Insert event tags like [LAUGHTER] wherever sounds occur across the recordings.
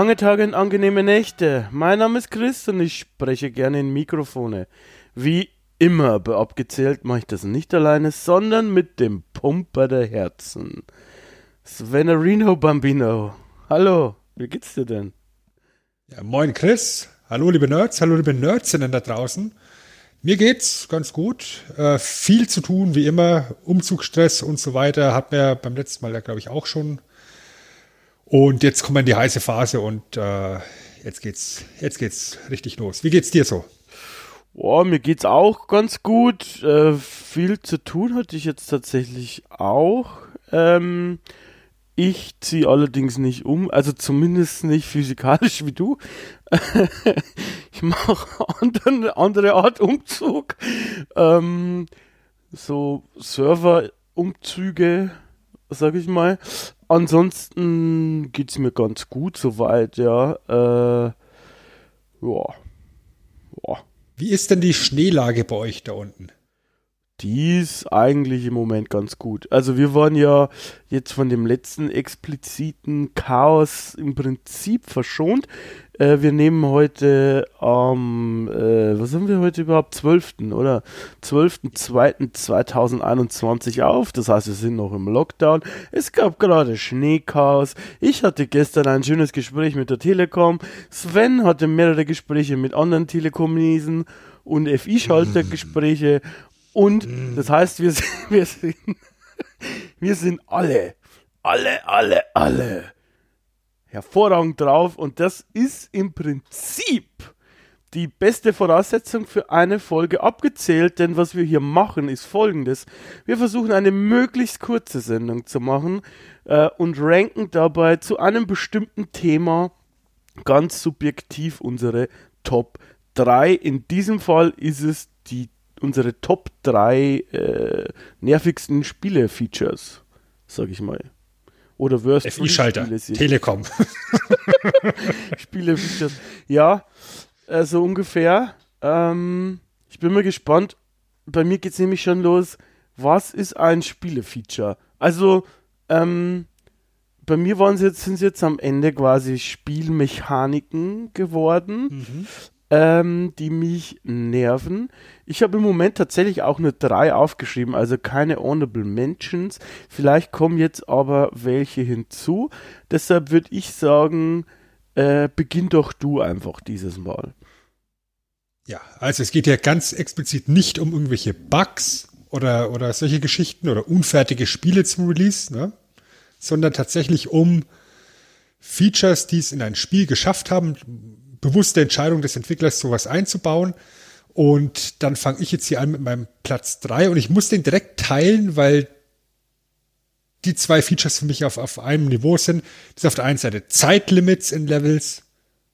Lange Tage und angenehme Nächte. Mein Name ist Chris und ich spreche gerne in Mikrofone. Wie immer bei Abgezählt mache ich das nicht alleine, sondern mit dem Pumper der Herzen. Svenarino Bambino. Hallo, wie geht's dir denn? Ja, moin Chris. Hallo liebe Nerds, hallo liebe Nerdsinnen da draußen. Mir geht's ganz gut. Äh, viel zu tun, wie immer. Umzugsstress und so weiter. Hat mir beim letzten Mal ja, glaube ich, auch schon und jetzt kommen wir in die heiße Phase und äh, jetzt geht's, jetzt geht's richtig los. Wie geht's dir so? Boah, mir geht's auch ganz gut. Äh, viel zu tun hatte ich jetzt tatsächlich auch. Ähm, ich ziehe allerdings nicht um, also zumindest nicht physikalisch wie du. [LAUGHS] ich mache eine andere Art Umzug. Ähm, so Serverumzüge, sag ich mal. Ansonsten geht es mir ganz gut soweit, ja. Äh, ja. ja. Wie ist denn die Schneelage bei euch da unten? Die ist eigentlich im Moment ganz gut. Also wir waren ja jetzt von dem letzten expliziten Chaos im Prinzip verschont. Äh, wir nehmen heute am, äh, was haben wir heute überhaupt? 12. oder? 12.02.2021 auf. Das heißt, wir sind noch im Lockdown. Es gab gerade Schneechaos. Ich hatte gestern ein schönes Gespräch mit der Telekom. Sven hatte mehrere Gespräche mit anderen Telekom-Niesen und FI-Schaltergespräche. [LAUGHS] Und das heißt, wir sind, [LAUGHS] wir sind, wir sind alle, alle, alle, alle hervorragend drauf und das ist im Prinzip die beste Voraussetzung für eine Folge abgezählt, denn was wir hier machen ist folgendes. Wir versuchen eine möglichst kurze Sendung zu machen äh, und ranken dabei zu einem bestimmten Thema ganz subjektiv unsere Top 3. In diesem Fall ist es die, unsere Top 3 äh, nervigsten Spiele-Features, sag ich mal. Oder Worst FI-Schalter, Telekom. [LAUGHS] Spiele Features. Ja, so ungefähr. Ähm, ich bin mal gespannt. Bei mir geht es nämlich schon los. Was ist ein Spielefeature? Also, ähm, bei mir waren sie jetzt, sind sie jetzt am Ende quasi Spielmechaniken geworden. Mhm ähm, die mich nerven. Ich habe im Moment tatsächlich auch nur drei aufgeschrieben, also keine Honorable Mentions. Vielleicht kommen jetzt aber welche hinzu. Deshalb würde ich sagen, äh, beginn doch du einfach dieses Mal. Ja, also es geht ja ganz explizit nicht um irgendwelche Bugs oder, oder solche Geschichten oder unfertige Spiele zum Release, ne? sondern tatsächlich um Features, die es in ein Spiel geschafft haben, bewusste Entscheidung des Entwicklers, sowas einzubauen. Und dann fange ich jetzt hier an mit meinem Platz drei und ich muss den direkt teilen, weil die zwei Features für mich auf, auf einem Niveau sind. Das ist auf der einen Seite Zeitlimits in Levels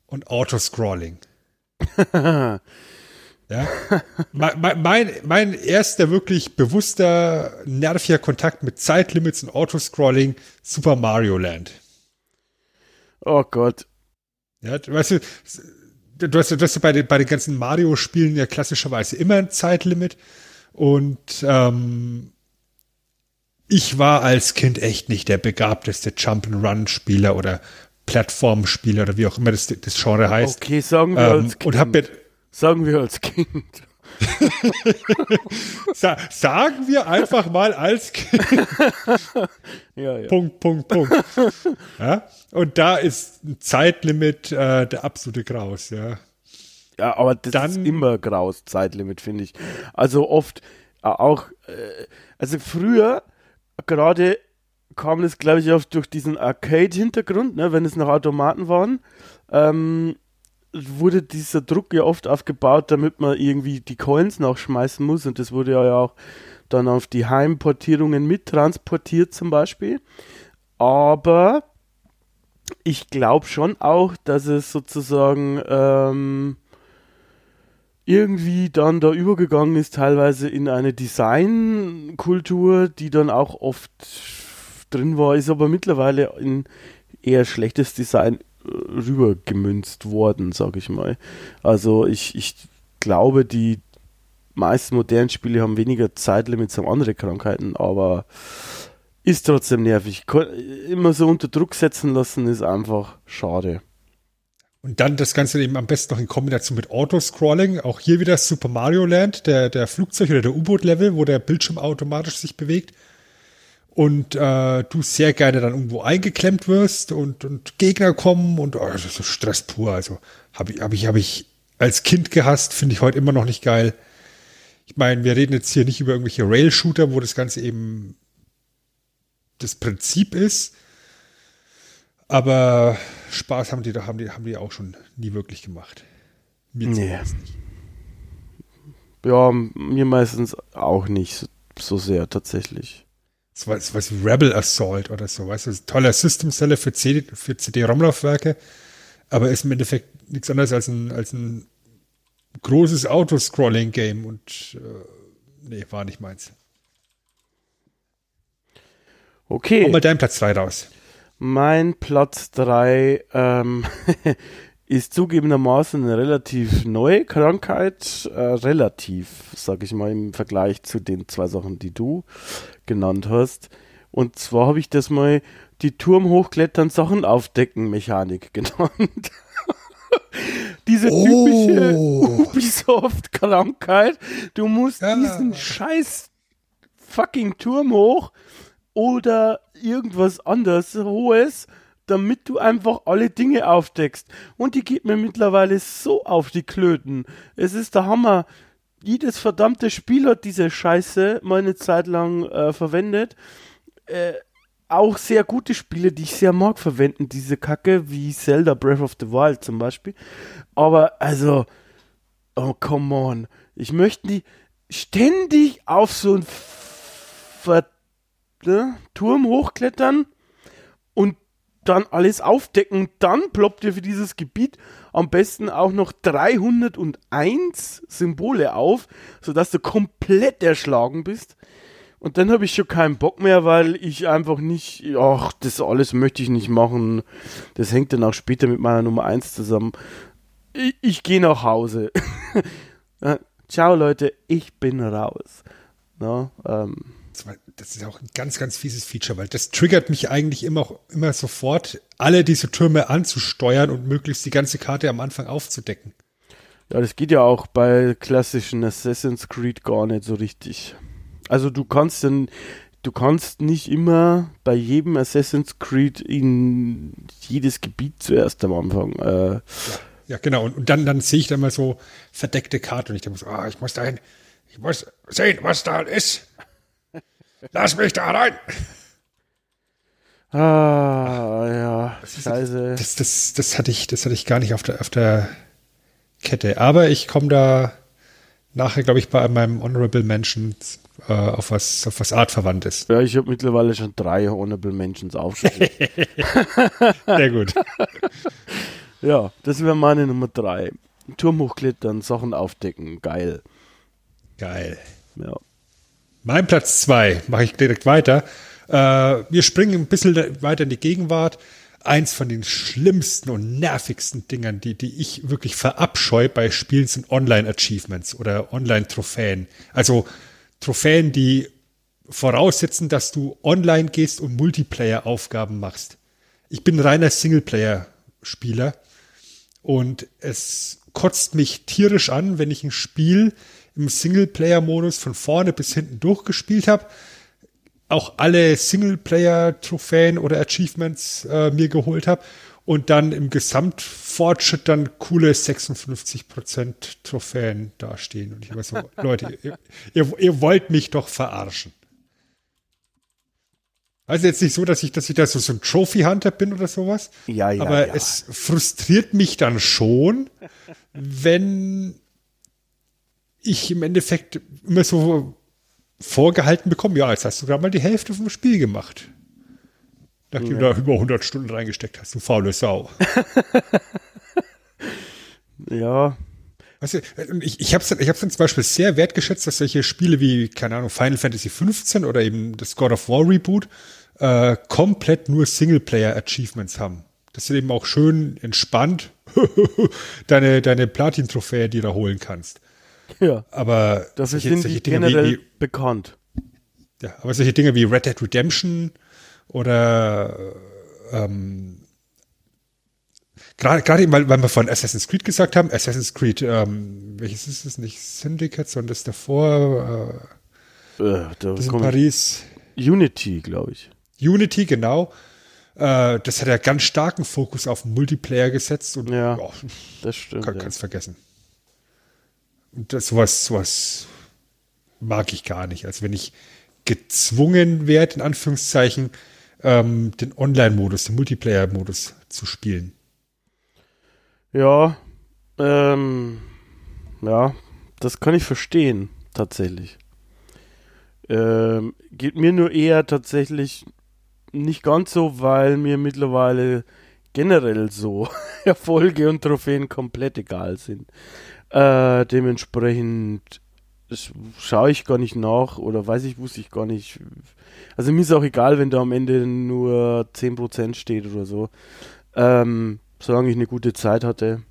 und Autoscrolling. [LAUGHS] ja. mein, mein, mein erster wirklich bewusster, nerviger Kontakt mit Zeitlimits und Autoscrolling, Super Mario Land. Oh Gott. Ja, weißt du, du hast, du hast bei, den, bei den ganzen Mario-Spielen ja klassischerweise immer ein Zeitlimit. Und ähm, ich war als Kind echt nicht der begabteste Jump-and-Run-Spieler oder Plattformspieler oder wie auch immer das, das Genre heißt. Okay, sagen wir ähm, als Kind. Und hab mir, sagen wir als Kind. [LAUGHS] Sa sagen wir einfach mal als Kind. [LAUGHS] ja, ja. Punkt, Punkt, Punkt. [LAUGHS] Ja? Und da ist ein Zeitlimit äh, der absolute Graus, ja. Ja, aber das Dann, ist immer Graus, Zeitlimit, finde ich. Also oft äh, auch, äh, also früher gerade kam das, glaube ich, oft durch diesen Arcade-Hintergrund, ne, wenn es noch Automaten waren. Ähm, wurde dieser Druck ja oft aufgebaut, damit man irgendwie die Coins nachschmeißen muss und das wurde ja auch dann auf die Heimportierungen mittransportiert zum Beispiel. Aber ich glaube schon auch, dass es sozusagen ähm, irgendwie dann da übergegangen ist, teilweise in eine Designkultur, die dann auch oft drin war, ist aber mittlerweile in eher schlechtes Design rübergemünzt worden, sag ich mal. Also ich, ich glaube, die meisten modernen Spiele haben weniger Zeitlimits, haben andere Krankheiten, aber ist trotzdem nervig. Immer so unter Druck setzen lassen ist einfach schade. Und dann das Ganze eben am besten noch in Kombination mit Autoscrolling. Auch hier wieder Super Mario Land, der, der Flugzeug- oder der U-Boot-Level, wo der Bildschirm automatisch sich bewegt. Und äh, du sehr gerne dann irgendwo eingeklemmt wirst und, und Gegner kommen und oh, das ist Stress pur. Also habe ich, hab ich, hab ich als Kind gehasst, finde ich heute immer noch nicht geil. Ich meine, wir reden jetzt hier nicht über irgendwelche Rail-Shooter, wo das Ganze eben das Prinzip ist. Aber Spaß haben die, haben die, haben die auch schon nie wirklich gemacht. Mir nee. Ja, mir meistens auch nicht so sehr tatsächlich. So was, was Rebel Assault oder so, weißt du, toller System-Seller für, CD, für CD-ROM-Laufwerke, aber ist im Endeffekt nichts anderes als ein, als ein großes Autoscrolling-Game und äh, nee, war nicht meins. Okay. Komm mal deinen Platz 3 raus. Mein Platz 3 ähm, [LAUGHS] ist zugegebenermaßen eine relativ neue Krankheit. Äh, relativ, sag ich mal, im Vergleich zu den zwei Sachen, die du genannt hast. Und zwar habe ich das mal die Turm hochklettern, Sachen aufdecken Mechanik [LAUGHS] genannt. Diese typische oh. Ubisoft-Krankheit. Du musst ja. diesen scheiß fucking Turm hoch oder irgendwas anderes Hohes, damit du einfach alle Dinge aufdeckst. Und die geht mir mittlerweile so auf die Klöten. Es ist der Hammer. Jedes verdammte Spiel hat diese Scheiße mal eine Zeit lang äh, verwendet. Äh, auch sehr gute Spiele, die ich sehr mag, verwenden diese Kacke, wie Zelda Breath of the Wild zum Beispiel. Aber also, oh come on. Ich möchte die ständig auf so ein ver ne, Turm hochklettern und dann alles aufdecken. Dann ploppt ihr für dieses Gebiet am besten auch noch 301 Symbole auf, sodass du komplett erschlagen bist. Und dann habe ich schon keinen Bock mehr, weil ich einfach nicht, ach, das alles möchte ich nicht machen. Das hängt dann auch später mit meiner Nummer 1 zusammen. Ich, ich gehe nach Hause. [LAUGHS] Ciao Leute, ich bin raus. Na, ähm, das ist auch ein ganz, ganz fieses Feature, weil das triggert mich eigentlich immer, immer sofort, alle diese Türme anzusteuern und möglichst die ganze Karte am Anfang aufzudecken. Ja, das geht ja auch bei klassischen Assassin's Creed gar nicht so richtig. Also du kannst dann, du kannst nicht immer bei jedem Assassin's Creed in jedes Gebiet zuerst am Anfang. Äh, ja, ja, genau. Und, und, dann, dann sehe ich da mal so verdeckte Karte und ich denke so, ah, ich muss dahin, ich muss sehen, was da ist. Lass mich da rein! Ah, ja, das scheiße. Das, das, das, hatte ich, das hatte ich gar nicht auf der, auf der Kette. Aber ich komme da nachher, glaube ich, bei meinem Honorable Mentions äh, auf was, auf was artverwandtes. Ja, ich habe mittlerweile schon drei Honorable Mentions aufgeschrieben. [LAUGHS] Sehr gut. [LAUGHS] ja, das wäre meine Nummer drei. Turm hochklettern, Sachen aufdecken, geil. Geil. Ja. Mein Platz zwei mache ich direkt weiter. Äh, wir springen ein bisschen weiter in die Gegenwart. Eins von den schlimmsten und nervigsten Dingern, die, die ich wirklich verabscheue bei Spielen, sind Online-Achievements oder Online-Trophäen. Also Trophäen, die voraussetzen, dass du online gehst und Multiplayer-Aufgaben machst. Ich bin reiner Singleplayer-Spieler und es kotzt mich tierisch an, wenn ich ein Spiel im Singleplayer-Modus von vorne bis hinten durchgespielt habe, auch alle Singleplayer-Trophäen oder Achievements äh, mir geholt habe und dann im Gesamtfortschritt dann coole 56% Trophäen dastehen. Und ich weiß so, Leute, ihr, ihr, ihr, wollt mich doch verarschen. Also jetzt nicht so, dass ich, dass ich da so, so ein Trophy-Hunter bin oder sowas. Ja, ja. Aber ja. es frustriert mich dann schon, wenn ich im Endeffekt immer so vorgehalten bekommen, ja, jetzt hast du gerade mal die Hälfte vom Spiel gemacht. Nachdem Ja. du da über 100 Stunden reingesteckt hast, du faule Sau. [LAUGHS] Ja, Weißt du, ich, ich habe es ich hab's dann zum Beispiel sehr wertgeschätzt, dass solche Spiele wie, keine Ahnung, Final Fantasy 15 oder eben das God of War Reboot äh, komplett nur Singleplayer-Achievements haben. Dass du eben auch schön entspannt [LAUGHS] deine, deine Platin-Trophäe dir da holen kannst. Ja. Aber solche, sind solche Dinge generell wie, wie, bekannt. ja, aber solche Dinge wie Red Dead Redemption oder ähm, gerade gerade eben, weil, weil wir von Assassin's Creed gesagt haben, Assassin's Creed, ähm, welches ist es nicht Syndicate, sondern das davor, äh, Äh, da das in Paris, Unity, glaube ich. Unity, genau. Äh, das hat ja ganz starken Fokus auf Multiplayer gesetzt und Ja. ja, Das stimmt. kann, ja. kannst vergessen. Das sowas, sowas mag ich gar nicht. Also wenn ich gezwungen werde, in Anführungszeichen, ähm, den Online-Modus, den Multiplayer-Modus zu spielen. Ja, ähm, ja, das kann ich verstehen, tatsächlich. Ähm, geht mir nur eher tatsächlich nicht ganz so, weil mir mittlerweile generell so [LAUGHS] Erfolge und Trophäen komplett egal sind. Äh, dementsprechend sch- schaue ich gar nicht nach oder weiß ich, wusste ich gar nicht. Also mir ist auch egal, wenn da am Ende nur 10% steht oder so. Ähm, solange ich eine gute Zeit hatte,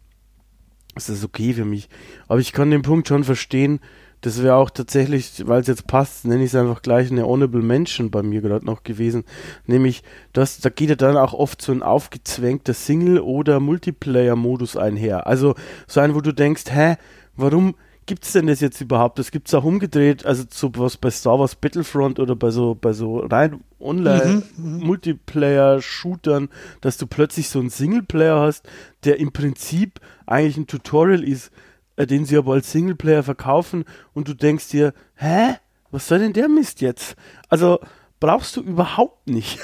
ist das okay für mich. Aber ich kann den Punkt schon verstehen, das wäre auch tatsächlich, weil es jetzt passt, nenne ich es einfach gleich eine Honorable Mention bei mir gerade noch gewesen. Nämlich, das, da geht ja dann auch oft so ein aufgezwängter Single- oder Multiplayer-Modus einher. Also so ein, wo du denkst, hä, warum gibt's denn das jetzt überhaupt? Das gibt's auch umgedreht, also so was bei Star Wars Battlefront oder bei so, bei so rein online Multiplayer-Shootern, dass du plötzlich so einen Singleplayer hast, der im Prinzip eigentlich ein Tutorial ist, äh, den sie aber als Singleplayer verkaufen und du denkst dir, hä? Was soll denn der Mist jetzt? Also brauchst du überhaupt nicht.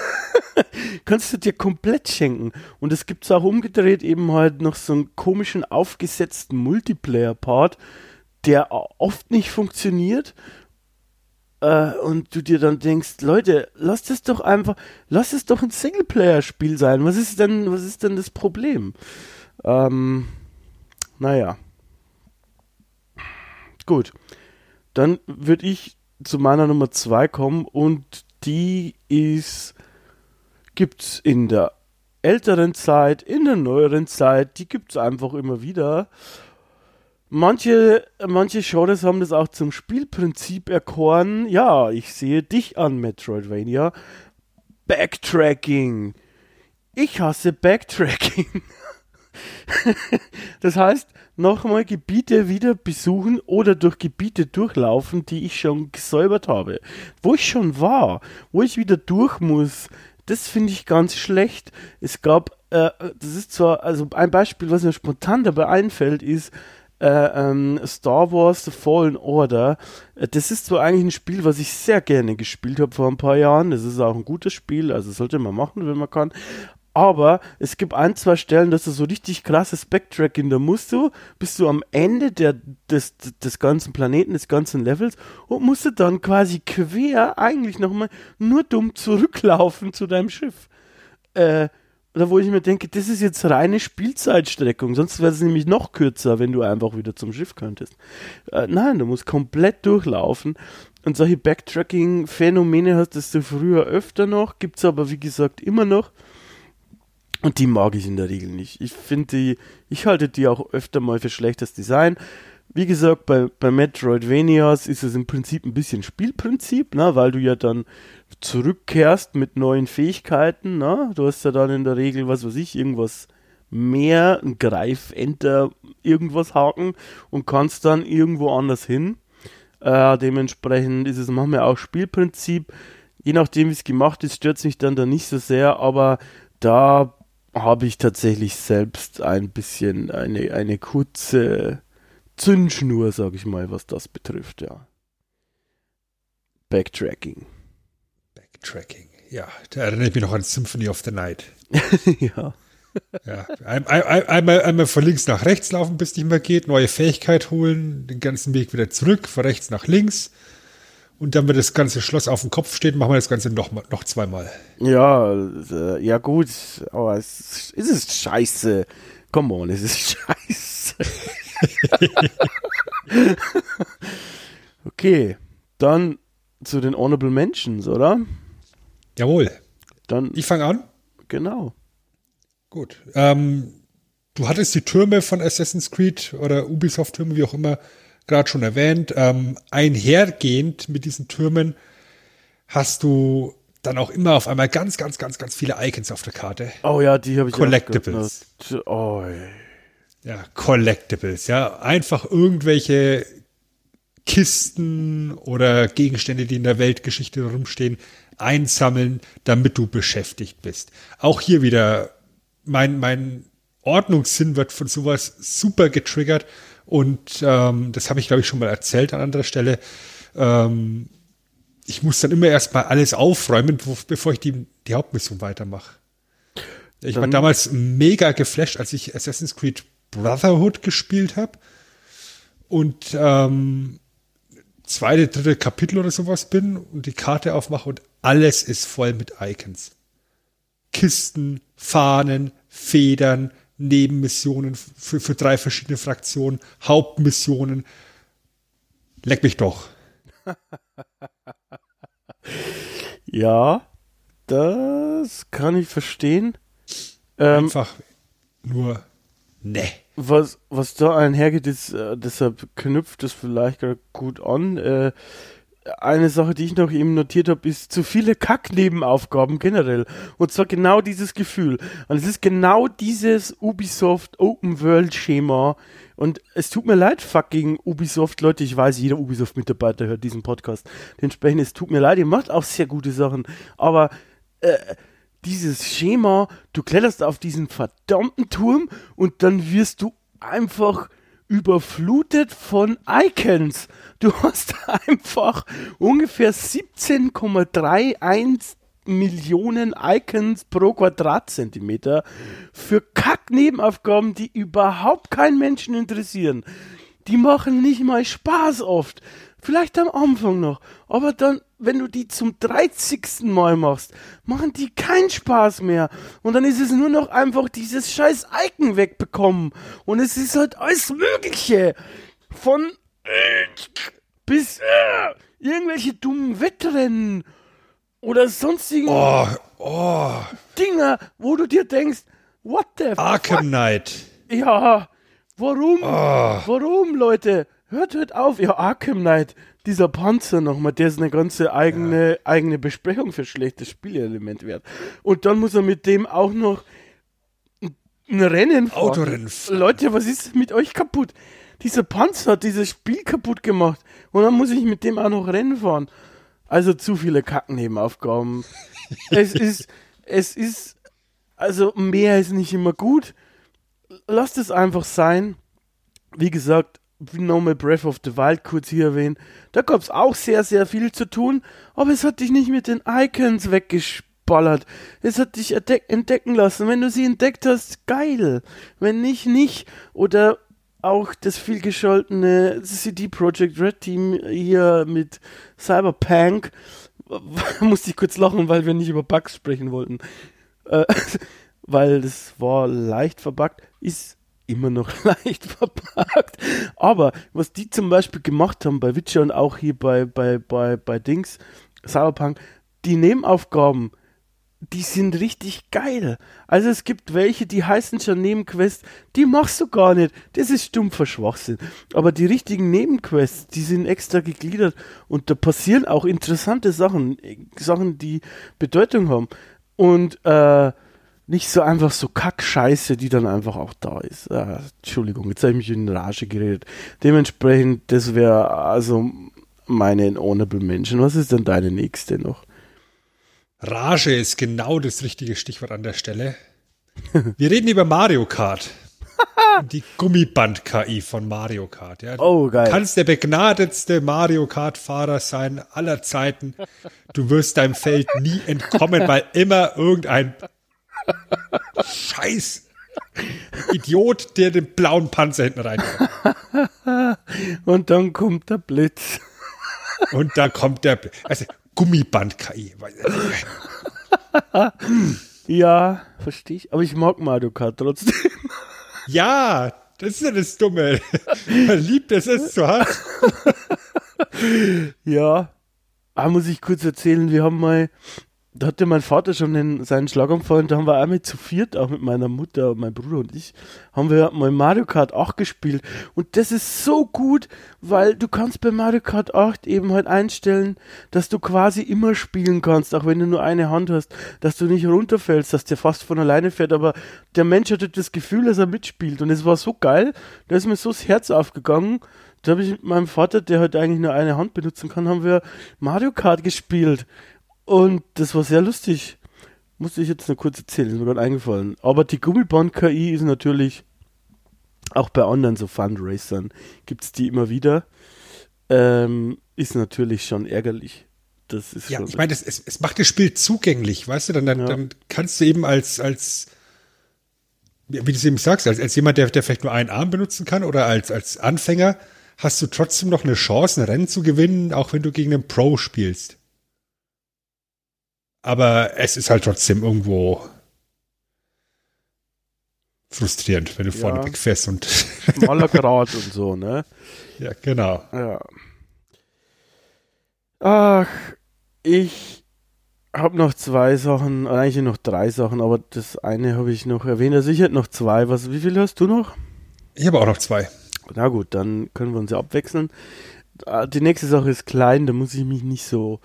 [LAUGHS] Kannst du dir komplett schenken. Und es gibt auch umgedreht eben halt noch so einen komischen aufgesetzten Multiplayer-Part, der oft nicht funktioniert. Äh, und du dir dann denkst, Leute, lasst es doch einfach, lasst es doch ein Singleplayer-Spiel sein. Was ist denn, was ist denn das Problem? Ähm, naja. Gut. Dann würde ich zu meiner Nummer 2 kommen und die ist, gibt's in der älteren Zeit, in der neueren Zeit, die gibt's einfach immer wieder. Manche, manche Genres haben das auch zum Spielprinzip erkoren. Ja, ich sehe dich an, Metroidvania. Backtracking. Ich hasse Backtracking. [LAUGHS] [LAUGHS] das heißt, nochmal Gebiete wieder besuchen oder durch Gebiete durchlaufen, die ich schon gesäubert habe. Wo ich schon war, wo ich wieder durch muss, das finde ich ganz schlecht. Es gab, äh, das ist zwar, also ein Beispiel, was mir spontan dabei einfällt, ist, äh, ähm, Star Wars The Fallen Order. Äh, das ist zwar eigentlich ein Spiel, was ich sehr gerne gespielt habe vor ein paar Jahren. Das ist auch ein gutes Spiel, also sollte man machen, wenn man kann. Aber es gibt ein, zwei Stellen, dass du so richtig krasses Backtracking, da musst du, bist du am Ende der, des, des ganzen Planeten, des ganzen Levels und musst du dann quasi quer eigentlich nochmal nur dumm zurücklaufen zu deinem Schiff. Äh, oder wo ich mir denke, das ist jetzt reine Spielzeitstreckung, sonst wäre es nämlich noch kürzer, wenn du einfach wieder zum Schiff könntest. Äh, nein, du musst komplett durchlaufen. Und solche Backtracking-Phänomene hast du früher öfter noch, gibt es aber wie gesagt immer noch. Und die mag ich in der Regel nicht. Ich finde die, ich halte die auch öfter mal für schlechtes Design. Wie gesagt, bei, bei Metroidvanias ist es im Prinzip ein bisschen Spielprinzip, ne, weil du ja dann zurückkehrst mit neuen Fähigkeiten, ne? Du hast ja dann in der Regel, was weiß ich, irgendwas mehr, ein Greif, Enter, irgendwas haken und kannst dann irgendwo anders hin. Äh, dementsprechend ist es manchmal auch Spielprinzip. Je nachdem, wie es gemacht ist, stört es mich dann da nicht so sehr, aber da habe ich tatsächlich selbst ein bisschen eine, eine kurze Zündschnur, sag ich mal, was das betrifft, ja. Backtracking. Backtracking. Ja, da erinnere ich mich noch an Symphony of the Night. [LAUGHS] ja. Ja, ein, ein, ein, einmal, einmal von links nach rechts laufen, bis nicht mehr geht, neue Fähigkeit holen, den ganzen Weg wieder zurück, von rechts nach links Und dann, wenn das ganze Schloss auf dem Kopf steht, machen wir das Ganze noch, noch zweimal. Ja, äh, ja gut, aber es, es ist scheiße. Come on, es ist [LAUGHS] scheiße. [LAUGHS] okay, dann zu den Honorable Mentions, oder? Jawohl. Dann, Ich fange an. genau. Gut. Ähm, du hattest die Türme von Assassin's Creed oder Ubisoft-Türme, wie auch immer, gerade schon erwähnt. Ähm, einhergehend mit diesen Türmen hast du dann auch immer auf einmal ganz, ganz, ganz, ganz viele Icons auf der Karte. Oh ja, die habe ich auch Collectibles. gehabt. Oh, Ja, Collectibles, ja. Einfach irgendwelche Kisten oder Gegenstände, die in der Weltgeschichte rumstehen, einsammeln, damit du beschäftigt bist. Auch hier wieder, mein, mein Ordnungssinn wird von sowas super getriggert und ähm, das habe ich, glaube ich, schon mal erzählt an anderer Stelle. Ähm, ich muss dann immer erstmal alles aufräumen, wo, bevor ich die, die Hauptmission weitermache. Ich war damals mega geflasht, als ich Assassin's Creed Brotherhood gespielt habe und ähm, zweite, dritte Kapitel oder sowas bin und die Karte aufmache und alles ist voll mit Icons. Kisten, Fahnen, Federn, Nebenmissionen für, für drei verschiedene Fraktionen, Hauptmissionen. Leck mich doch. [LAUGHS] ja, das kann ich verstehen. Ähm, Einfach nur ne. was, was da einhergeht, ist, äh, deshalb knüpft es vielleicht gut an. Äh, eine Sache, die ich noch eben notiert habe, ist zu viele Kacknebenaufgaben generell. Und zwar genau dieses Gefühl. Und es ist genau dieses Ubisoft Open World Schema. Und es tut mir leid, fucking Ubisoft, Leute. Ich weiß, jeder Ubisoft-Mitarbeiter hört diesen Podcast. Dementsprechend, es tut mir leid, ihr macht auch sehr gute Sachen. Aber äh, dieses Schema, du kletterst auf diesen verdammten Turm und dann wirst du einfach überflutet von Icons. Du hast [LAUGHS] einfach ungefähr 17,31 Millionen Icons pro Quadratzentimeter für Kack-Nebenaufgaben, die überhaupt keinen Menschen interessieren. Die machen nicht mal Spaß oft. Vielleicht am Anfang noch. Aber dann, wenn du die zum 30. Mal machst, machen die keinen Spaß mehr. Und dann ist es nur noch einfach dieses scheiß Icon wegbekommen. Und es ist halt alles Mögliche. Von äh, bis äh, irgendwelche dummen Wettrennen oder sonstigen Oh, oh, Dinger, wo du dir denkst, what the fuck? Arkham Knight. Ja, warum? Oh. Warum, Leute? Hört, hört auf. Ja, Arkham Knight, dieser Panzer nochmal, der ist eine ganze eigene, eigene Besprechung für schlechtes Spielelement wert. Und dann muss er mit dem auch noch ein Rennen fahren. Autorennen. Leute, was ist mit euch kaputt? Dieser Panzer hat dieses Spiel kaputt gemacht. Und dann muss ich mit dem auch noch Rennen fahren. Also zu viele Kacknebenaufgaben. [LAUGHS] es ist, es ist, also mehr ist nicht immer gut. Lasst es einfach sein. Wie gesagt, wie nochmal Breath of the Wild kurz hier erwähnen. Da gab es auch sehr, sehr viel zu tun, aber es hat dich nicht mit den Icons weggeballert. Es hat dich entdeck entdecken lassen. Wenn du sie entdeckt hast, geil. Wenn nicht, nicht. Oder auch das vielgescholtene CD Projekt Red Team hier mit Cyberpunk. [LAUGHS] Musste ich kurz lachen, weil wir nicht über Bugs sprechen wollten. Äh, [LAUGHS] weil das war leicht verbuggt, ist immer noch [LAUGHS] leicht verbuggt. Aber was die zum Beispiel gemacht haben bei Witcher und auch hier bei, bei, bei, bei Dings, Cyberpunk, die Nebenaufgaben, die sind richtig geil. Also es gibt welche, die heißen schon Nebenquests, die machst du gar nicht. Das ist stumpfer Schwachsinn. Aber die richtigen Nebenquests, die sind extra gegliedert und da passieren auch interessante Sachen, Sachen, die Bedeutung haben. Und äh, nicht so einfach so Kackscheiße, die dann einfach auch da ist. Äh, Entschuldigung, jetzt habe ich mich in Rage geredet. Dementsprechend, das wäre also meine Honorable Mention. Was ist denn deine nächste noch? Rage ist genau das richtige Stichwort an der Stelle. Wir reden über Mario Kart. [LAUGHS] Die Gummiband-KI von Mario Kart. Ja. Oh, geil. Du kannst der begnadetste Mario Kart-Fahrer sein aller Zeiten. Du wirst deinem Feld nie entkommen, weil immer irgendein Scheiß Idiot, der den blauen Panzer hinten rein. [LAUGHS] Und dann kommt der Blitz. Und da kommt der, also Gummiband-KI. [LAUGHS] Ja, verstehe ich. Aber ich mag Mario Kart trotzdem. [LAUGHS] Ja, das ist ja das Dumme. Man liebt es, es zu haben. Ja. Ah, muss ich kurz erzählen, wir haben mal, da hatte mein Vater schon den, seinen Schlaganfall und da haben wir auch mit zu viert, auch mit meiner Mutter, mein Bruder und ich, haben wir mal Mario Kart 8 gespielt. Und das ist so gut, weil du kannst bei Mario Kart 8 eben halt einstellen, dass du quasi immer spielen kannst, auch wenn du nur eine Hand hast, dass du nicht runterfällst, dass der fast von alleine fährt, aber der Mensch hatte das Gefühl, dass er mitspielt und es war so geil, da ist mir so das Herz aufgegangen. Da habe ich mit meinem Vater, der halt eigentlich nur eine Hand benutzen kann, haben wir Mario Kart gespielt. Und das war sehr lustig. Musste ich jetzt nur kurz erzählen, ist mir gerade eingefallen. Aber die Gummiband-KI ist natürlich auch bei anderen so Fundraisern gibt es die immer wieder. Ähm, ist natürlich schon ärgerlich. Das ist Ja, schon ich meine, es, es, es macht das Spiel zugänglich, weißt du? Dann, dann, Ja. dann kannst du eben als, als wie du es eben sagst, als, als jemand, der, der vielleicht nur einen Arm benutzen kann oder als, als Anfänger, hast du trotzdem noch eine Chance, ein Rennen zu gewinnen, auch wenn du gegen einen Pro spielst. Aber es ist halt trotzdem irgendwo frustrierend, wenn du Ja. vorne wegfährst und schmaler Grat und so, ne? ja, genau. Ja. Ach, ich habe noch zwei Sachen, oder eigentlich noch drei Sachen, aber das eine habe ich noch erwähnt. Also ich hätte noch zwei. Was, wie viel hast du noch? Ich habe auch noch zwei. Na gut, dann können wir uns ja abwechseln. Ah, Die nächste Sache ist klein, da muss ich mich nicht so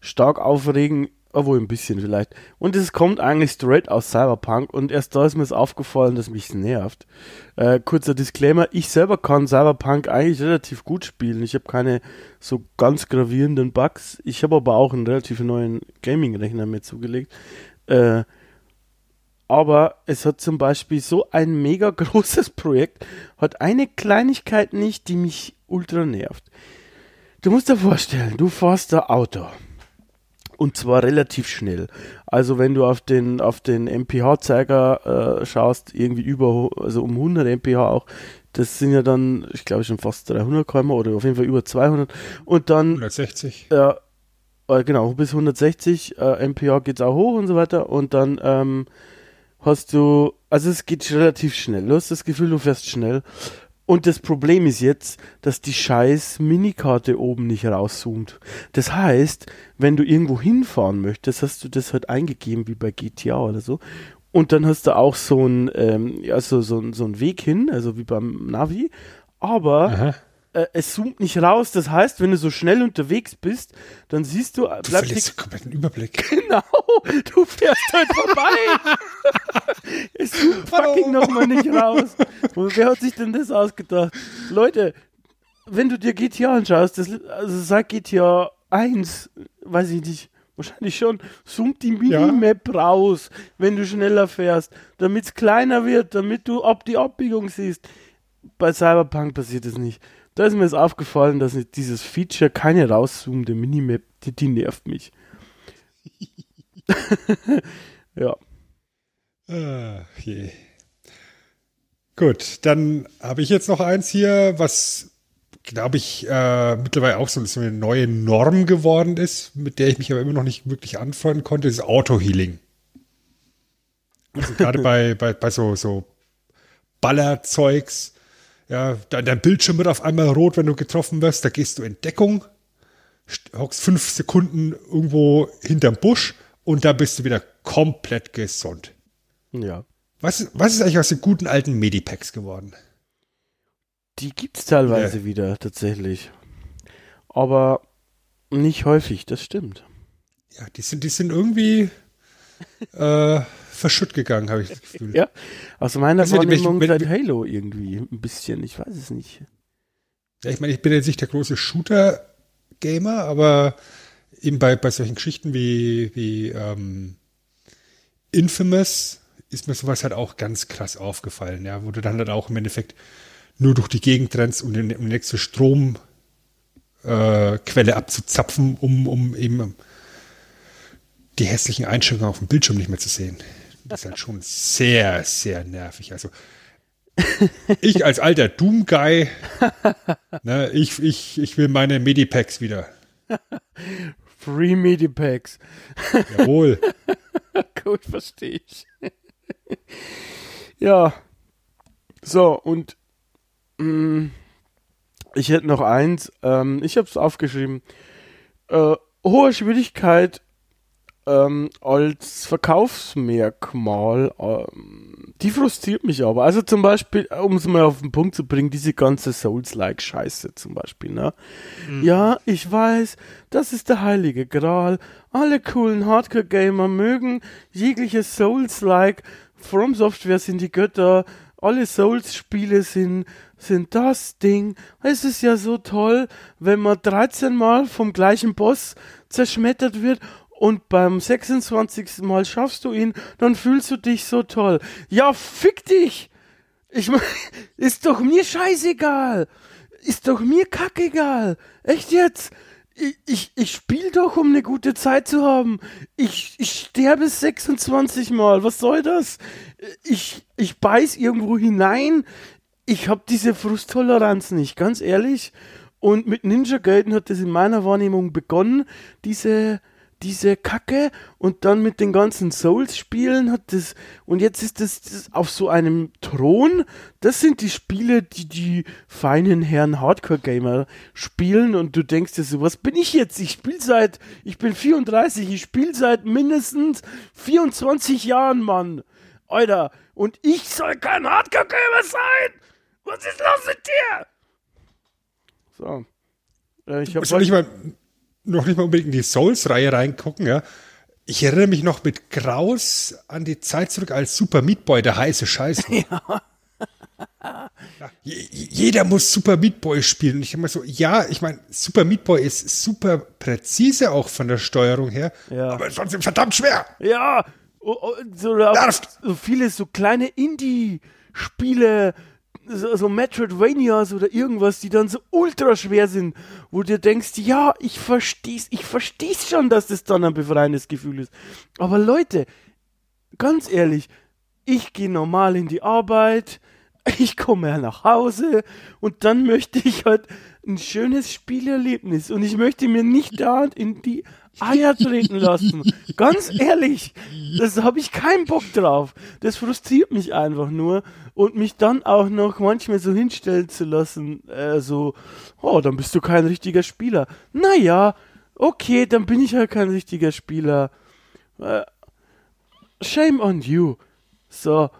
stark aufregen, obwohl ein bisschen vielleicht. Und es kommt eigentlich straight aus Cyberpunk und erst da ist mir es aufgefallen, dass mich nervt. Äh, kurzer Disclaimer, ich selber kann Cyberpunk eigentlich relativ gut spielen. Ich habe keine so ganz gravierenden Bugs. Ich habe aber auch einen relativ neuen Gaming-Rechner mir zugelegt. Äh, aber es hat zum Beispiel so ein mega [LAUGHS] großes Projekt, hat eine Kleinigkeit nicht, die mich ultra nervt. Du musst dir vorstellen, du fährst da Auto. Und zwar relativ schnell. Also wenn du auf den, auf den MPH-Zeiger äh, schaust, irgendwie über, also um 100 MPH auch, das sind ja dann, ich glaube schon fast 300 km oder auf jeden Fall über 200. Und dann 160. ja, äh, genau, bis 160 äh, mph geht's auch hoch und so weiter. Und dann ähm, hast du, also es geht relativ schnell. Du hast das Gefühl, du fährst schnell. Und das Problem ist jetzt, dass die scheiß Minikarte oben nicht rauszoomt. Das heißt, wenn du irgendwo hinfahren möchtest, hast du das halt eingegeben, wie bei GTA oder so. Und dann hast du auch so ein, ähm, ja, so, so einen Weg hin, also wie beim Navi. Aber Aha. Äh, es zoomt nicht raus. Das heißt, wenn du so schnell unterwegs bist, dann siehst du, äh, Du verlierst den kompletten Überblick. [LAUGHS] Genau, du fährst halt vorbei. [LAUGHS] es zoomt fucking nochmal nicht raus. Und wer hat sich denn das ausgedacht? Leute, wenn du dir GTA anschaust, das, also sag GTA 1, weiß ich nicht, wahrscheinlich schon, zoomt die Minimap raus, wenn du schneller fährst, damit es kleiner wird, damit du ab die Abbiegung siehst. Bei Cyberpunk passiert das nicht. Da ist mir jetzt aufgefallen, dass dieses Feature keine rauszoomende Minimap, die, die nervt mich. [LAUGHS] ja. Ah, je. Gut, dann habe ich jetzt noch eins hier, was glaube ich äh, mittlerweile auch so so eine neue Norm geworden ist, mit der ich mich aber immer noch nicht wirklich anfreunden konnte, ist Auto-Healing. Also gerade [LAUGHS] bei, bei, bei so, so Ballerzeugs, ja, dein, Bildschirm wird auf einmal rot, wenn du getroffen wirst, da gehst du in Deckung, st- hockst fünf Sekunden irgendwo hinterm Busch und da bist du wieder komplett gesund. Ja. Was, was ist eigentlich aus den guten alten Medipacks geworden? Die gibt's teilweise wieder, tatsächlich. Aber nicht häufig, das stimmt. Ja, die sind, die sind irgendwie [LAUGHS] äh, verschütt gegangen, habe ich das [LAUGHS] Gefühl. Ja. Aus meiner Also, Wahrnehmung wenn- seit Halo irgendwie ein bisschen, ich weiß es nicht. Ja, ich meine, ich bin jetzt nicht der große Shooter-Gamer, aber eben bei, bei solchen Geschichten wie, wie ähm, Infamous ist mir sowas halt auch ganz krass aufgefallen, ja, wo du dann halt auch im Endeffekt nur durch die Gegend rennst, um, den, um die nächste Stromquelle äh, abzuzapfen, um, um eben die hässlichen Einstellungen auf dem Bildschirm nicht mehr zu sehen. Das ist halt schon sehr, sehr nervig. Also ich als alter Doom-Guy, ne, ich, ich, ich will meine Medipacks wieder. Free Medipacks. Jawohl. [LAUGHS] Gut, verstehe ich. ja. So, und mh, ich hätte noch eins. Ähm, ich habe es aufgeschrieben. Äh, hohe Schwierigkeit ähm, als Verkaufsmerkmal, ähm, die frustriert mich aber. Also zum Beispiel, um es mal auf den Punkt zu bringen, diese ganze Souls-like-Scheiße zum Beispiel, ne? Mhm. Ja, ich weiß, das ist der heilige Gral. Alle coolen Hardcore-Gamer mögen jegliche Souls-like. From Software sind die Götter. Alle Souls-Spiele sind, sind das Ding. Es ist ja so toll, wenn man 13 Mal vom gleichen Boss zerschmettert wird und beim 26. Mal schaffst du ihn, dann fühlst du dich so toll. Ja, fick dich! Ich mein, [LAUGHS] ist doch mir scheißegal. Ist doch mir kackegal. Echt jetzt? Ich, ich, ich spiele doch, um eine gute Zeit zu haben. Ich, ich sterbe 26 Mal. Was soll das? Ich, ich beiß irgendwo hinein. Ich hab diese Frusttoleranz nicht, ganz ehrlich. Und mit Ninja Gaiden hat das in meiner Wahrnehmung begonnen, diese, diese Kacke und dann mit den ganzen Souls-Spielen hat das und jetzt ist das, das, auf so einem Thron. Das sind die Spiele, die die feinen Herren Hardcore-Gamer spielen und du denkst dir so, was bin ich jetzt? Ich spiele seit, ich bin 34, ich spiele seit mindestens 24 Jahren, Mann. Alter, und ich soll kein Hardcore-Gamer sein? Was ist los mit dir? So. Äh, ich habe nicht mal noch nicht mal unbedingt in die Souls-Reihe reingucken, ja. Ich erinnere mich noch mit Graus an die Zeit zurück als Super Meat Boy, der heiße Scheiß. [LAUGHS] Ja. ja jeder muss Super Meat Boy spielen. Und ich immer so, ja, ich meine, Super Meat Boy ist super präzise auch von der Steuerung her, ja. aber trotzdem verdammt schwer. Ja, so, so viele so kleine Indie-Spiele, so, so Metroidvanias oder irgendwas, die dann so ultra schwer sind, wo du denkst, ja, ich versteh's, ich versteh's schon, dass das dann ein befreiendes Gefühl ist. Aber Leute, ganz ehrlich, ich gehe normal in die Arbeit, [LAUGHS] ich komme ja nach Hause und dann möchte ich halt ein schönes Spielerlebnis und ich möchte mir nicht da in die Eier treten lassen. Ganz ehrlich, das habe ich keinen Bock drauf. Das frustriert mich einfach nur und mich dann auch noch manchmal so hinstellen zu lassen, äh, so, oh, dann bist du kein richtiger Spieler. Naja, okay, dann bin ich halt kein richtiger Spieler. Äh, shame on you. So,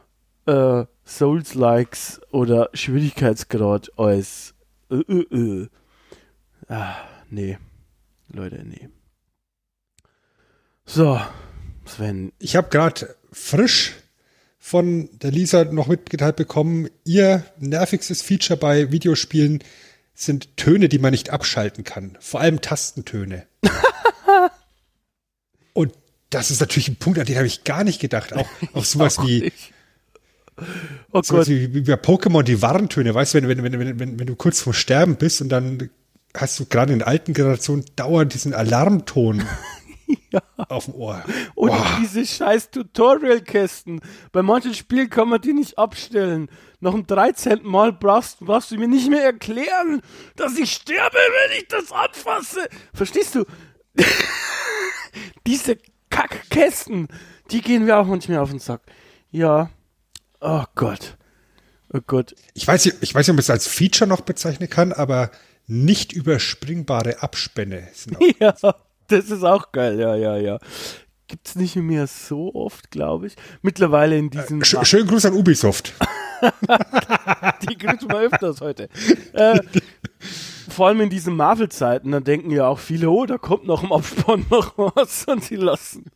äh, Souls-Likes oder Schwierigkeitsgrad als, äh, äh, äh. Ah, nee. Leute, nee. So, Sven. Ich habe gerade frisch von der Lisa noch mitgeteilt bekommen, ihr nervigstes Feature bei Videospielen sind Töne, die man nicht abschalten kann. Vor allem Tastentöne. [LAUGHS] Und das ist natürlich ein Punkt, an den habe ich gar nicht gedacht. Auch, [LAUGHS] auch sowas wie. Oh sowas wie, wie bei Pokémon die Warntöne, weißt du, wenn, wenn, wenn, wenn, wenn du kurz vor Sterben bist und dann hast du gerade in der alten Generation dauernd diesen Alarmton [LAUGHS] [LAUGHS] ja. auf dem Ohr. Und Boah. diese scheiß Tutorial-Kästen. Bei manchen Spielen kann man die nicht abstellen. Nach dem 13. Mal brauchst, brauchst du mir nicht mehr erklären, dass ich sterbe, wenn ich das anfasse. Verstehst du? [LAUGHS] diese Kackkästen, die gehen mir auch manchmal auf den Sack. Ja. Oh Gott. Oh Gott. Ich weiß, ich weiß nicht, ob ich es als Feature noch bezeichnen kann, aber nicht überspringbare Abspänne sind auch [LAUGHS] ja. Das ist auch geil, ja, ja, ja. Gibt es nicht mehr so oft, glaube ich. Mittlerweile in diesen. Sch schönen Gruß an Ubisoft. [LAUGHS] Die grüßen wir öfters heute. Äh, vor allem in diesen Marvel-Zeiten, da denken ja auch viele, oh, da kommt noch im Abspann [LAUGHS] noch was und sie lassen,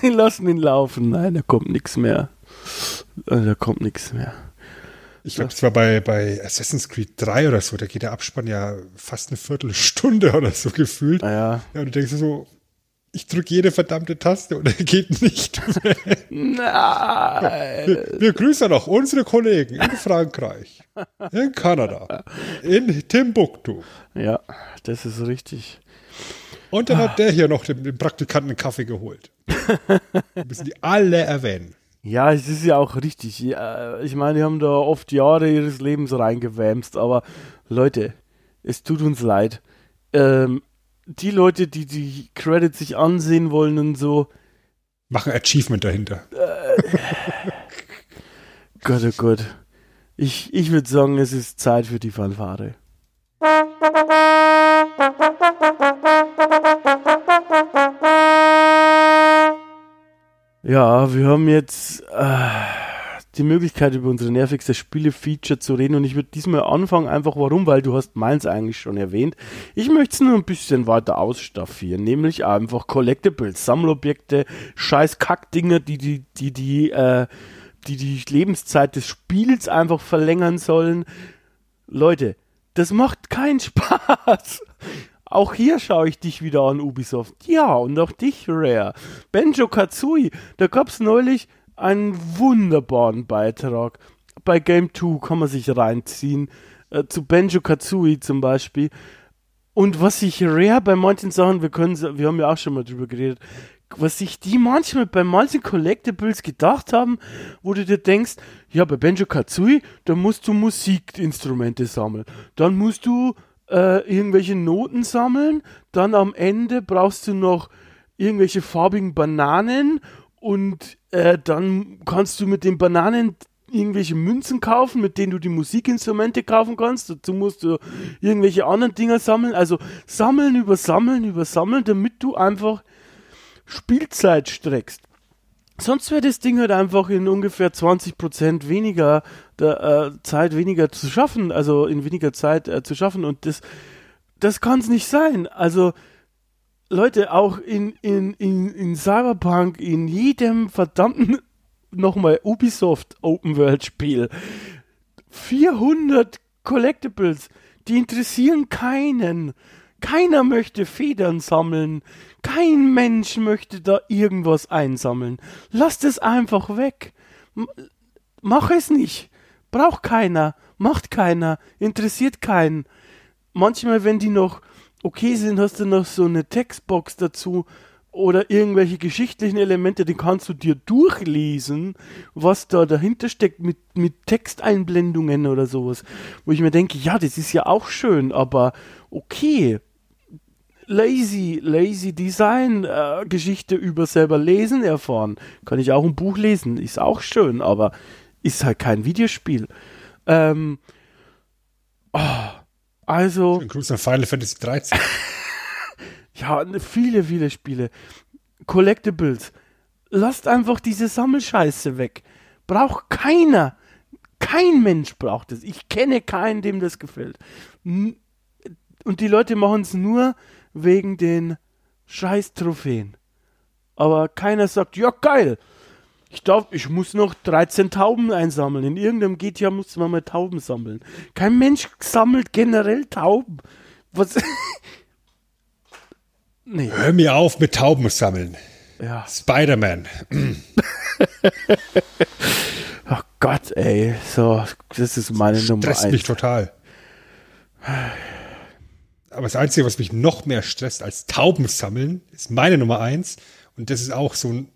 sie lassen ihn laufen. Nein, da kommt nichts mehr. Äh, da kommt nichts mehr. Ich glaube, es war bei, bei Assassin's Creed 3 oder so, da geht der Abspann ja fast eine Viertelstunde [LAUGHS] oder so gefühlt. Ah, ja. ja, und du denkst so, ich drücke jede verdammte Taste und [LAUGHS] er geht nicht. Nein. Wir, wir, grüßen noch unsere Kollegen in Frankreich, in Kanada, in Timbuktu. Ja, das ist richtig. Und dann ah. hat der hier noch dem, dem Praktikanten einen Kaffee geholt. Wir [LAUGHS] müssen die alle erwähnen. Ja, es ist ja auch richtig. Ich meine, die haben da oft Jahre ihres Lebens reingewämst, aber Leute, es tut uns leid. Ähm, die Leute, die die Credits sich ansehen wollen und so. Machen Achievement dahinter. [LAUGHS] Gott, oh Gott. Ich, ich würde sagen, es ist Zeit für die Fanfare. [LAUGHS] Ja, wir haben jetzt äh, die Möglichkeit, über unsere nervigste Spiele-Feature zu reden und ich würde diesmal anfangen, einfach warum, weil du hast meins eigentlich schon erwähnt. Ich möchte es nur ein bisschen weiter ausstaffieren, nämlich einfach Collectibles, Sammlobjekte, scheiß Kackdinger, die die, die, die, äh, die die Lebenszeit des Spiels einfach verlängern sollen. Leute, das macht keinen [LAUGHS] Spaß. Auch hier schaue ich dich wieder an, Ubisoft. Ja, und auch dich, Rare. Benjo Kazooie, da gab es neulich einen wunderbaren Beitrag. Bei Game 2 kann man sich reinziehen. Äh, zu Benjo Kazooie zum Beispiel. Und was sich Rare bei manchen Sachen, wir können, wir haben ja auch schon mal drüber geredet, was sich die manchmal bei manchen Collectibles gedacht haben, wo du dir denkst, ja, bei Benjo Kazooie, da musst du Musikinstrumente sammeln. Dann musst du äh, irgendwelche Noten sammeln. Dann am Ende brauchst du noch irgendwelche farbigen Bananen und äh, dann kannst du mit den Bananen irgendwelche Münzen kaufen, mit denen du die Musikinstrumente kaufen kannst. Dazu musst du irgendwelche anderen Dinger sammeln. Also sammeln über sammeln über sammeln, damit du einfach Spielzeit streckst. Sonst wäre das Ding halt einfach in ungefähr 20% weniger der, äh, Zeit weniger zu schaffen, also in weniger Zeit äh, zu schaffen und das, das kann es nicht sein. Also Leute, auch in, in, in, in Cyberpunk, in jedem verdammten [LAUGHS] nochmal Ubisoft Open World Spiel, 400 Collectibles, die interessieren keinen. Keiner möchte Federn sammeln. Kein Mensch möchte da irgendwas einsammeln. Lasst es einfach weg. M mach es nicht. Braucht keiner. Macht keiner. Interessiert keinen. Manchmal, wenn die noch okay sind, hast du noch so eine Textbox dazu oder irgendwelche geschichtlichen Elemente, die kannst du dir durchlesen, was da dahinter steckt mit, mit Texteinblendungen oder sowas. Wo ich mir denke, ja, das ist ja auch schön, aber okay, lazy, lazy Design äh, Geschichte über selber lesen erfahren. Kann ich auch ein Buch lesen, ist auch schön, aber ist halt kein Videospiel. Ähm, oh, also. Schönen Gruß an Final Fantasy 13. [LAUGHS] ja, viele, viele Spiele. Collectibles. Lasst einfach diese Sammelscheiße weg. Braucht keiner. Kein Mensch braucht es. Ich kenne keinen, dem das gefällt. Und die Leute machen es nur, wegen den scheiß Trophäen. Aber keiner sagt, ja geil, ich darf, ich muss noch 13 Tauben einsammeln. In irgendeinem GTA muss man mal Tauben sammeln. Kein Mensch sammelt generell Tauben. Was? [LAUGHS] nee. Hör mir auf mit Tauben sammeln. Ja. Spider-Man. [LAUGHS] Ach Gott, ey. So, das ist meine Stresst Nummer eins. mich total. [SIGHS] Aber das Einzige, was mich noch mehr stresst als Tauben sammeln, ist meine Nummer eins. Und das ist auch so ein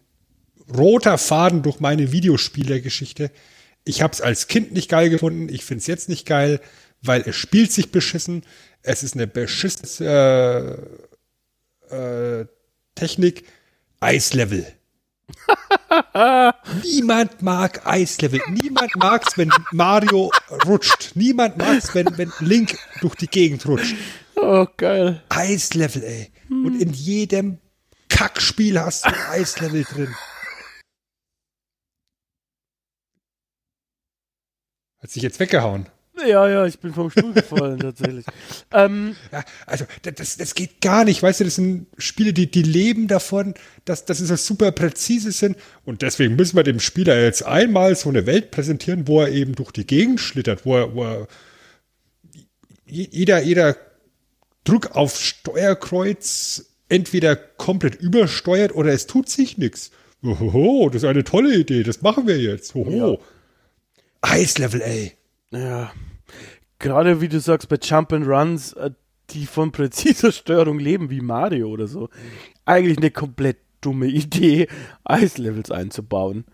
roter Faden durch meine Videospielergeschichte. Ich habe es als Kind nicht geil gefunden. Ich finde es jetzt nicht geil, weil es spielt sich beschissen. Es ist eine beschissene äh, äh, Technik. Eislevel. [LAUGHS] Niemand mag Eislevel. Niemand mag es, wenn Mario rutscht. Niemand mag es, wenn, wenn Link durch die Gegend rutscht. Oh, geil. Eislevel, ey. Hm. Und in jedem Kackspiel hast du ein [LAUGHS] Eislevel drin. Hat sich jetzt weggehauen. Ja, ja, ich bin vom Stuhl gefallen, tatsächlich. [LAUGHS] Ähm, ja, also, das, das geht gar nicht. Weißt du, das sind Spiele, die, die leben davon, dass, dass sie so super präzise sind. Und deswegen müssen wir dem Spieler jetzt einmal so eine Welt präsentieren, wo er eben durch die Gegend schlittert, wo er, wo er jeder, jeder Druck auf Steuerkreuz entweder komplett übersteuert oder es tut sich nichts. Hoho, das ist eine tolle Idee, das machen wir jetzt. Hoho. Ja. Eislevel, ey. Ja. Gerade wie du sagst, bei Jump and Runs, äh, die von präziser [LAUGHS] Steuerung leben, wie Mario oder so. Eigentlich eine komplett dumme Idee, Eislevels einzubauen.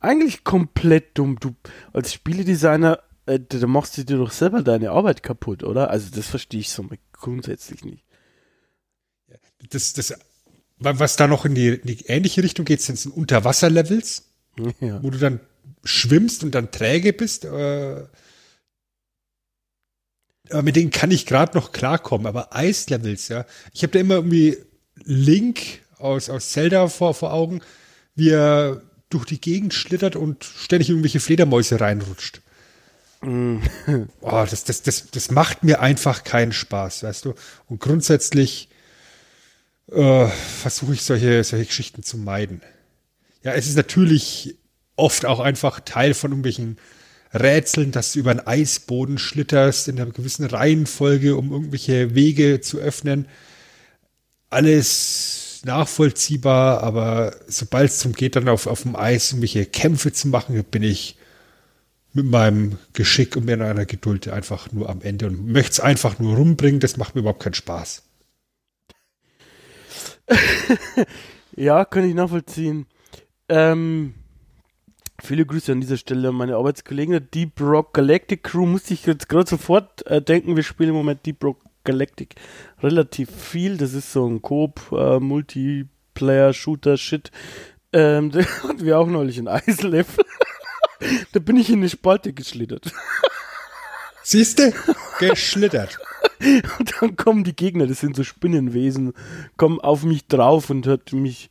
Eigentlich komplett dumm. Du als Spieledesigner, äh, da machst du dir doch selber deine Arbeit kaputt, oder? Also das verstehe ich so grundsätzlich nicht. das, das, was da noch in die, in die ähnliche Richtung geht, sind Unterwasserlevels, [LAUGHS] ja. wo du dann schwimmst und dann träge bist. Äh, aber mit denen kann ich gerade noch klarkommen. Aber Eislevels, ja. Ich habe da immer irgendwie Link aus, aus Zelda vor, vor Augen, wie er durch die Gegend schlittert und ständig irgendwelche Fledermäuse reinrutscht. Mm. [LAUGHS] oh, das, das, das, das macht mir einfach keinen Spaß, weißt du? Und grundsätzlich äh, versuche ich solche, solche Geschichten zu meiden. Ja, es ist natürlich oft auch einfach Teil von irgendwelchen Rätseln, dass du über einen Eisboden schlitterst in einer gewissen Reihenfolge, um irgendwelche Wege zu öffnen. Alles nachvollziehbar, aber sobald es darum geht, dann auf, auf dem Eis irgendwelche Kämpfe zu machen, bin ich mit meinem Geschick und meiner Geduld einfach nur am Ende und möchte es einfach nur rumbringen. Das macht mir überhaupt keinen Spaß. [LAUGHS] ja, kann ich nachvollziehen. Ähm, viele Grüße an dieser Stelle an meine Arbeitskollegen der Deep Rock Galactic Crew. Musste ich jetzt gerade sofort äh, denken, wir spielen im Moment Deep Rock Galactic relativ viel. Das ist so ein Coop, äh, Multiplayer, Shooter, Shit. Ähm, [LAUGHS] da wir auch neulich ein Eislevel. Da bin ich in eine Spalte geschlittert. Siehste? Geschlittert. [LAUGHS] Und dann kommen die Gegner, das sind so Spinnenwesen, kommen auf mich drauf und hat mich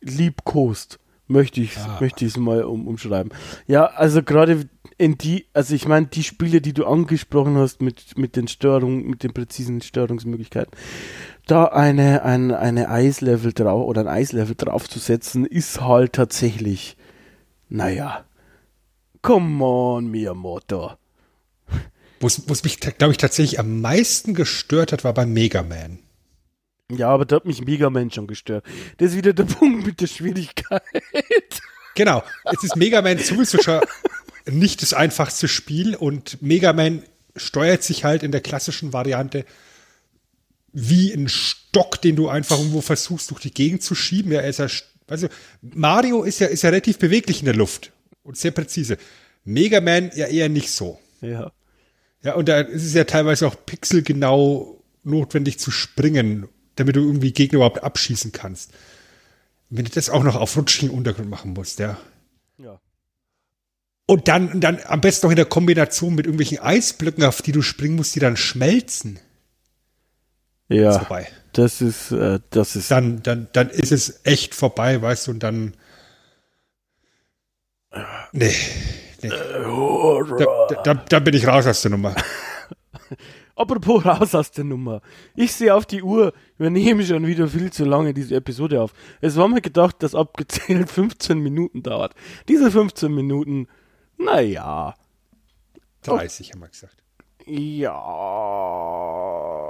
liebkost. Möchte ich ah. möchte ich es mal um, umschreiben. Ja, also gerade in die, also ich meine, die Spiele, die du angesprochen hast mit, mit den Störungen, mit den präzisen Störungsmöglichkeiten, da eine, ein, eine Eislevel drauf oder ein Eislevel draufzusetzen, ist halt tatsächlich, naja, come on, Miyamoto. Was, was mich, glaube ich, tatsächlich am meisten gestört hat, war bei Mega Man. Ja, aber da hat mich Mega Man schon gestört. Das ist wieder der Punkt mit der Schwierigkeit. Genau. Es ist Mega Man schon nicht das einfachste Spiel und Mega Man steuert sich halt in der klassischen Variante wie ein Stock, den du einfach irgendwo versuchst, durch die Gegend zu schieben. Ja, er ist ja, also Mario ist ja, ist ja relativ beweglich in der Luft und sehr präzise. Mega Man ja eher nicht so. Ja. Ja, und da ist es ja teilweise auch pixelgenau notwendig zu springen, damit du irgendwie Gegner überhaupt abschießen kannst. Wenn du das auch noch auf rutschigen Untergrund machen musst, ja. Ja. Und dann, dann am besten noch in der Kombination mit irgendwelchen Eisblöcken, auf die du springen musst, die dann schmelzen. Ja. Ist. Das ist, äh, das ist. Dann, dann, dann ist es echt vorbei, weißt du, und dann. Nee. nee. Da, da, da bin ich raus aus der Nummer. [LAUGHS] Apropos raus aus der Nummer. Ich sehe auf die Uhr, wir nehmen schon wieder viel zu lange diese Episode auf. Es war mir gedacht, dass abgezählt [LAUGHS] 15 Minuten dauert. Diese 15 Minuten, naja. 30 haben wir gesagt. Ja,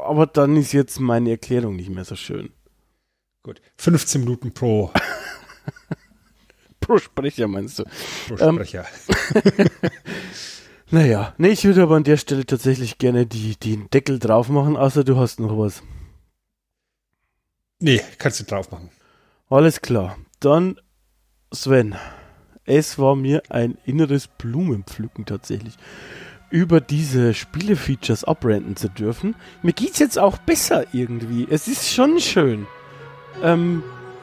aber dann ist jetzt meine Erklärung nicht mehr so schön. Gut, 15 Minuten pro [LAUGHS] Pro Sprecher meinst du? Pro Sprecher. Ähm, [LAUGHS] naja, nee, ich würde aber an der Stelle tatsächlich gerne die, den Deckel drauf machen, außer du hast noch was. Nee, kannst du drauf machen. Alles klar. Dann, Sven, es war mir ein inneres Blumenpflücken tatsächlich, über diese Spielefeatures abrenten zu dürfen. Mir geht's jetzt auch besser irgendwie. Es ist schon schön. Ähm,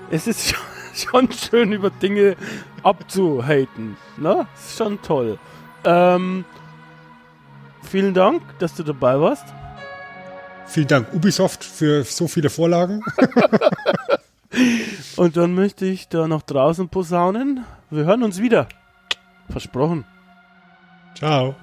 es ist schon [LAUGHS] schon schön über Dinge abzuhaten. Ne? Ist schon toll. Ähm, vielen Dank, dass du dabei warst. Vielen Dank, Ubisoft, für so viele Vorlagen. [LAUGHS] Und dann möchte ich da noch draußen posaunen. Wir hören uns wieder. Versprochen. Ciao.